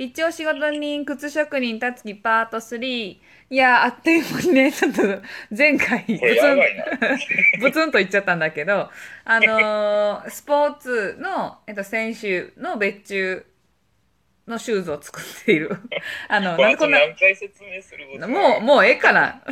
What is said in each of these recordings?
必聴仕事人靴職人たつきパート3。いやー、あっという間にね、ちょっと前回、ブツン。ブツンと言っちゃったんだけど、あのー スポーツの、えっと、選手の別注のシューズを作っている。あの、なんでことんな、何回説明することもう、もうええかな。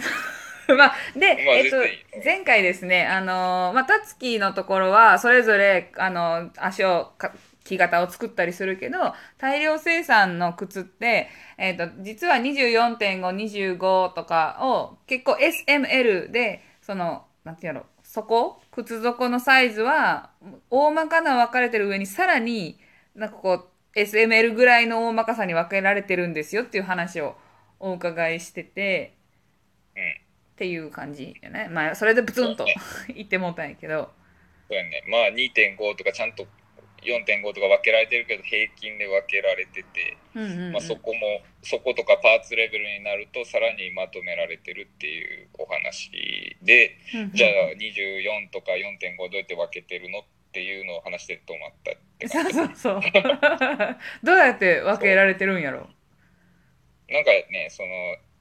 まあ、で、まあえっと前回ですね、あのーまあ、たつきのところは、それぞれ、あの足をか、木型を作ったりするけど、大量生産の靴って、えっと、実は24.5、25とかを、結構 SML で、その、なんていうの、底靴底のサイズは、大まかな分かれてる上に、さらに、なんかこう、SML ぐらいの大まかさに分けられてるんですよっていう話をお伺いしてて、うん。っていう感じよね。まあ、それでブツンと 言ってもうたんやけど。そうやね。まあ2.5とかちゃんと4.5とか分けられてるけど、平均で分けられてて、まあそこも、そことかパーツレベルになると、さらにまとめられてるっていうお話で、うんうんじゃあ24とか4.5どうやって分けてるのっていうのを話して止まったってそう感じ。そうそう。どうやって分けられてるんやろ？なんかね、その、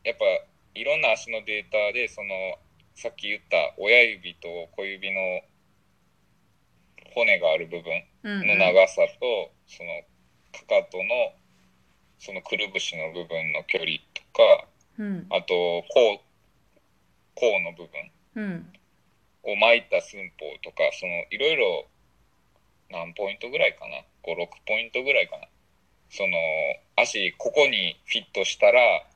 やっぱ、いろんな足のデータで、その、さっき言った親指と小指の骨がある部分うんうん。の長さと、その、かかとの、そのくるぶしの部分の距離とか、うん。あと、甲、甲の部分うん。を巻いた寸法とか、その、いろいろ、何ポイントぐらいかな ?5、6ポイントぐらいかな？その、足、ここにフィットしたら、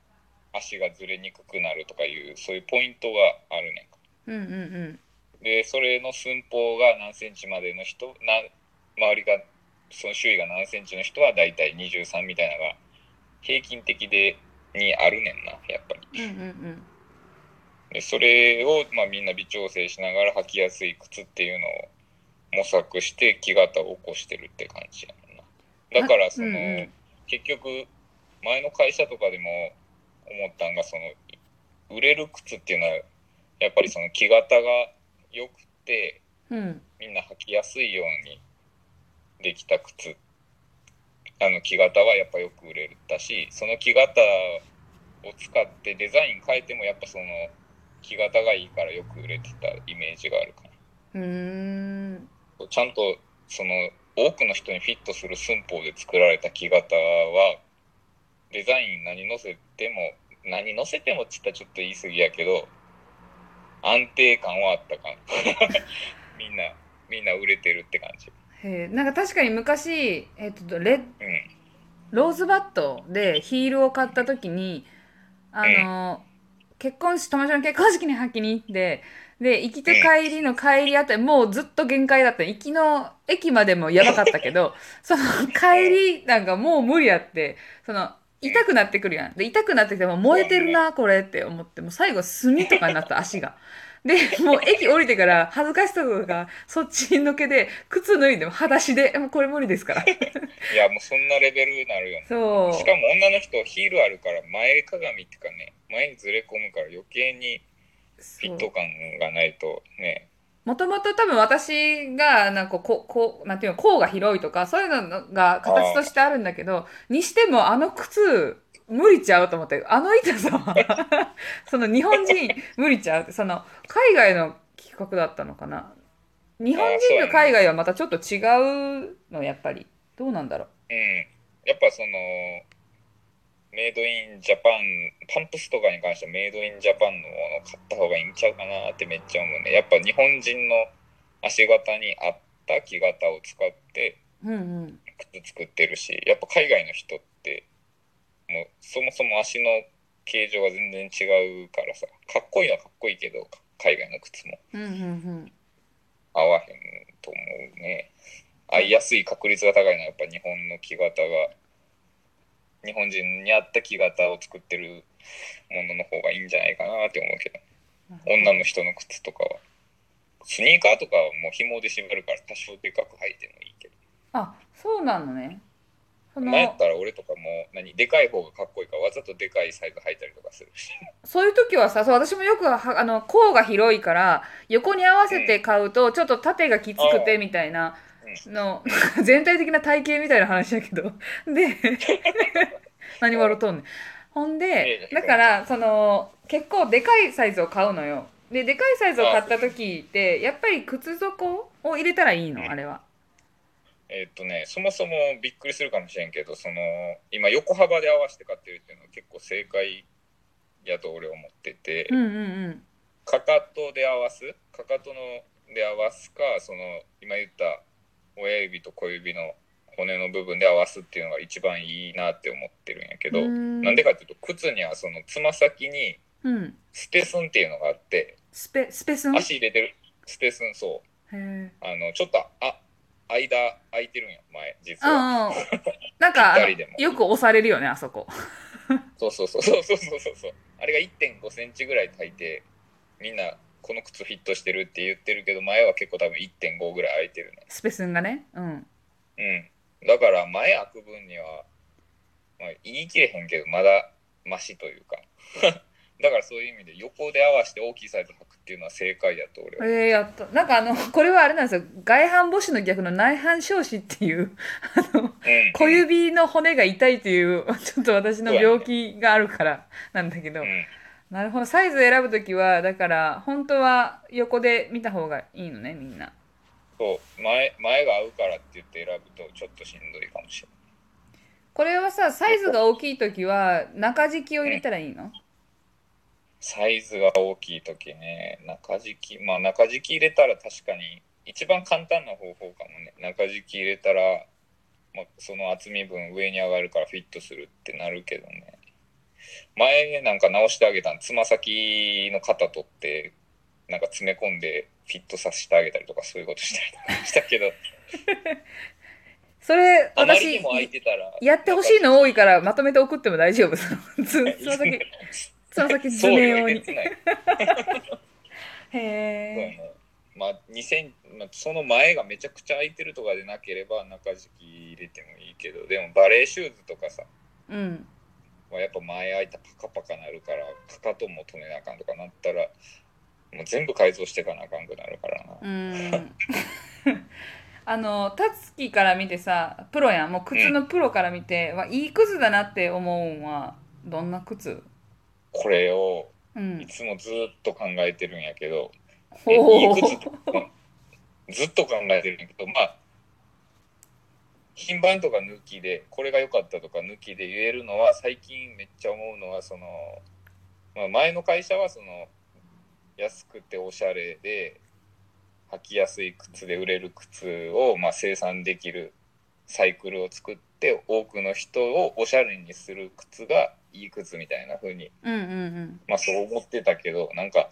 足がずれにくくなるとかいう、そういうポイントがあるねんか。うんうんうんで、それの寸法が何センチまでの人、な、周りが、その周囲が何センチの人はだいたい23みたいなのが、平均的で、にあるねんな、やっぱり。うんうんでそれを、まあ、みんな微調整しながら履きやすい靴っていうのを模索して木型を起こしてるって感じやねんな。だからその、うんうん。結局前の会社とかでも思ったんがその売れる靴っていうのはやっぱりその木型が良くてうん。みんな履きやすいようにできた靴。あの木型はやっぱよく売れたしその木型を使ってデザイン変えてもやっぱその木型がいいからよく売れてたイメージがあるかうーん。なちゃんとその多くの人にフィットする寸法で作られた木型はデザイン何載せても何載せてもっつったらちょっと言い過ぎやけど安定感はあったかな みんなみんな売れてるって感じ。へえなんか確かに昔、えっとレうん。ローズバットでヒールを買った時にあの、結婚し友達の結婚式に履きに行ってで行きと帰りの帰りあたりもうずっと限界だった行きの駅までもやばかったけど その帰りなんかもう無理やってその痛くなってくるやん。で痛くなってきてもう燃えてるなこれって思ってもう最後炭とかになった 足が。でもう駅降りてから恥ずかしさとかそっちにのけで靴脱いでも裸足でもうこれ無理ですから。いやもうそんなレベルになるよね。そう。しかも女の人ヒールあるから前かがみっていうかね前にずれ込むから余計にフィット感がないとねもともと多分私がなんかこうこうなんていうの甲が広いとかそういうのが形としてあるんだけどにしてもあの靴無理ちゃうと思ってあの痛さは その日本人無理ちゃうってその海外の企画だったのかな。日本人と海外はまたちょっと違うのやっぱり。どうなんだろう。うん。やっぱそのメイドインジャパンパンプスとかに関してはメイドインジャパンのものを買った方がいいんちゃうかなってめっちゃ思うね。やっぱ日本人の足型に合った木型を使ってうんうん靴作ってるしやっぱ海外の人ってもうそもそも足の形状が全然違うからさ。かっこいいのはかっこいいけど海外の靴も。うんうんうん。合わへんと思うね。合いやすい確率が高いのはやっぱ日本の木型が日本人に合った木型を作ってるものの方がいいんじゃないかなって思うけど。女の人の靴とかは。スニーカーとかはもう紐で縛るから多少でかく履いてもいいけど。あそうなのね。前やったら俺とかも何でかい方がかっこいいからわざとでかいサイズ履いたりとかする。し そういう時はさ、そう私もよくはあの甲が広いから横に合わせて買うとちょっと縦がきつくてみたいなの 全体的な体型みたいな話だけど。で 何笑うとんねん。ほんでだからその結構でかいサイズを買うのよ。ででかいサイズを買った時ってやっぱり靴底を入れたらいいの？あれは。えーっとね、そもそもびっくりするかもしれんけど、その今横幅で合わせて買ってるっていうのは結構正解やと俺は思ってて、うんうんうん。かかとで合わす？かかとので合わすかその今言った親指と小指の骨の部分で合わすっていうのが一番いいなって思ってるんやけど、なんでかっていうと靴にはそのつま先にうん。スペスンっていうのがあってスペスペスン？へ足入れてる。スペスンそう。えあのちょっとあ間空いてるんや前実は。うんうんなんかよく押されるよねあそこ。そうそうそう。そうそうそうそう。あれが1.5センチぐらいで履いてみんなこの靴フィットしてるって言ってるけど前は結構多分1.5ぐらい空いてるね。スペスンがね。うん。うん。だから前開く分には、まあ、言い切れへんけどまだマシというか。だからそういう意味で横で合わせて大きいサイズ履くっていうのは正解やと俺は、えー、やった。なんかあの これはあれなんですよ。外反母趾の逆の内反小趾っていうあのうん、小指の骨が痛いっていう ちょっと私の病気があるからなんだけど、うんなるほど。サイズ選ぶ時はだから本当は横で見た方がいいのねみんな。そう。前前が合うからって言って選ぶとちょっとしんどいかもしれない。これはさサイズが大きい時は中敷きを入れたらいいの？サイズが大きい時ね中敷き。まあ中敷き入れたら確かに一番簡単な方法かもね。中敷き入れたら、まあ、その厚み分上に上がるからフィットするってなるけどね前なんか直してあげたんつま先の肩取ってなんか詰め込んでフィットさせてあげたりとかそういうことしたりとかしたけど。それ私やってほしいの多いからまとめて送っても大丈夫。そ のつつま先つま先図送料面用に。へえね。まあ、2000まあ、その前がめちゃくちゃ空いてるとかでなければ中敷き入れてもいいけどでもバレーシューズとかさ、うんまあ、やっぱ前空いたパカパカなるからかかとも止めなあかんとかなったらもう全部改造していかなあかんくなるからな、うーん。あのタツキから見てさプロやん。もう靴のプロから見て、わいい靴だなって思うんはどんな靴？これをうん。いつもずっと考えてるんやけど、ほえいいう靴ずっと考えてるんやけどまあ品番とか抜きでこれが良かったとか抜きで言えるのは最近めっちゃ思うのはその、まあ、前の会社はその安くておしゃれで履きやすい靴で売れる靴をまあ生産できるサイクルを作って多くの人をおしゃれにする靴がいい靴みたいな風にうんうんうん。まあそう思ってたけどなんか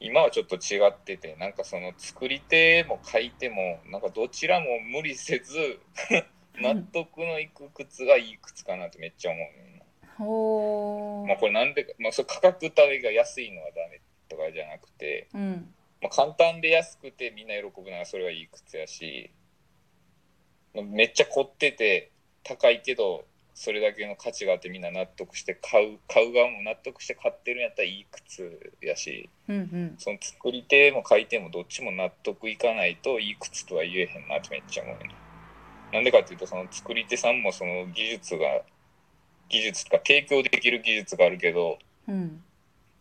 今はちょっと違っててなんかその作り手も買い手もなんかどちらも無理せず納得のいく靴がいい靴かなってめっちゃ思うねうまあこれなんでか、まあ、それ価格帯が安いのはダメとかじゃなくて、うん。まあ、簡単で安くてみんな喜ぶならそれはいい靴やしまあめっちゃ凝ってて高いけどそれだけの価値があってみんな納得して買う買う側も納得して買ってるんやったらいい靴やしうんうん。その作り手も買い手もどっちも納得いかないといい靴とは言えへんなってめっちゃ思うね。なんでかっていうとその作り手さんもその技術が技術とか提供できる技術があるけどうん。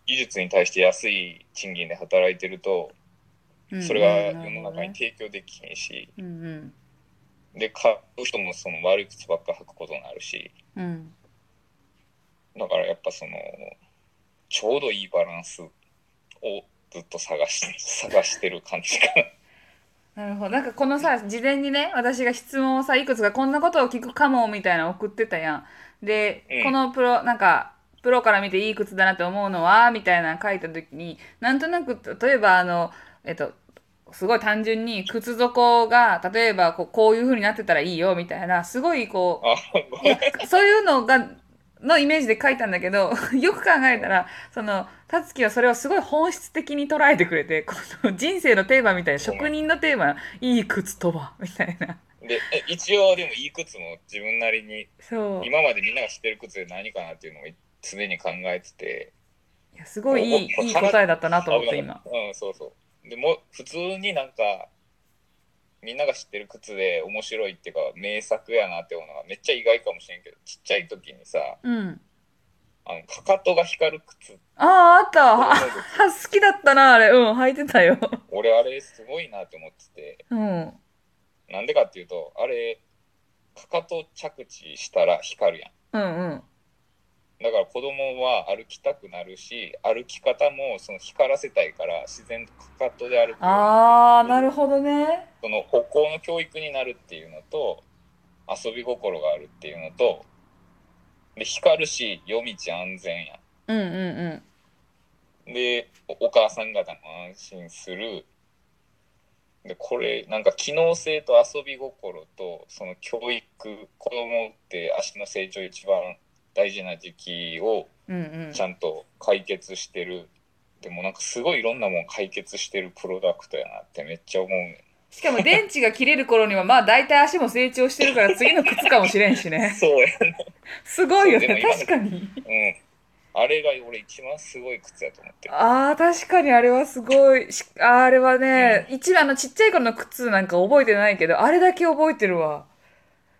技術に対して安い賃金で働いてるとうん。それが世の中に提供できへん。しうん。うんで買う人もその悪い靴ばっか履くことになるし。うん。だからやっぱそのちょうどいいバランスをずっと探して 探してる感じかな。なるほど。なんかこのさ事前にね私が質問をさいくつかこんなことを聞くかもみたいなの送ってたやん。で、うん。このプロなんかプロから見ていい靴だなって思うのはみたいなの書いた時になんとなく例えばあのえっとすごい単純に靴底が例えばこうこういう風になってたらいいよみたいなすごいこうそういうのがのイメージで書いたんだけど よく考えたらそのたつきはそれをすごい本質的に捉えてくれてこの人生のテーマみたいな職人のテーマいい靴とはみたいな。でえ一応でもいい靴も自分なりにそう。今までみんなが知ってる靴で何かなっていうのを常に考えてて。いやすごいいいいい答えだったなと思って今。うんそうそうでも普通になんかみんなが知ってる靴で面白いっていうか名作やなって思うのがめっちゃ意外かもしれんけどちっちゃい時にさうん。あのかかとが光る靴ああ、あった。あ、好きだったな、あれ。うん、履いてたよ。俺あれすごいなって思っててうん。なんでかっていうとあれかかと着地したら光るやんうんうん。だから子供は歩きたくなるし歩き方もその光らせたいから自然とかかとで歩く。ああ、なるほどね。その歩行の教育になるっていうのと遊び心があるっていうのとで光るし夜道安全や。うんうんん。でおお母さん方も安心する。でこれなんか機能性と遊び心とその教育子供って足の成長一番大事な時期をうん。うんうんち。ゃんと解決してるでもなんかすごいいろんなもん解決してるプロダクトやなってめっちゃ思うねしかも電池が切れる頃には、まあ大体足も成長してるから次の靴かもしれんしね。そうやねすごいよね。確かに。うんあれが俺一番すごい靴やと思ってるああ、確かにあれはすごい。しあれはね、一番あのちっちゃい頃の靴なんか覚えてないけど、あれだけ覚えてるわ。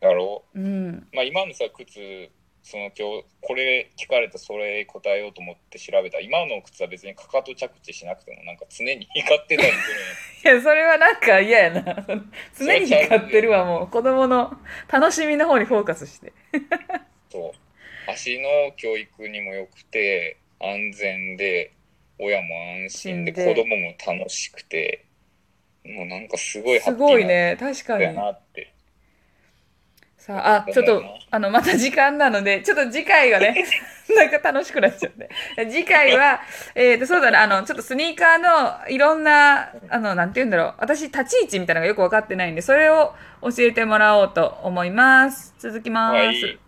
だろうん。うまあ今のさ靴その今日これ聞かれたそれ答えようと思って調べた今の靴は別にかかと着地しなくてもなんか常に光ってたりするんや いや、それはなんか嫌やな。常に光ってるわ、もう。子供の楽しみの方にフォーカスして。そう足の教育にも良くて安全で親も安心で子供も楽しくてもうなんかすごいハすッピーなごいね。確かやに。なってさあ、あ、ちょっとあの、また時間なので、ちょっと次回がね、なんか楽しくなっちゃって。次回は、えっ、と、そうだね、あの、ちょっとスニーカーのいろんな、あの、なんて言うんだろう。私、立ち位置みたいなのがよくわかってないんで、それを教えてもらおうと思います。続きます。はい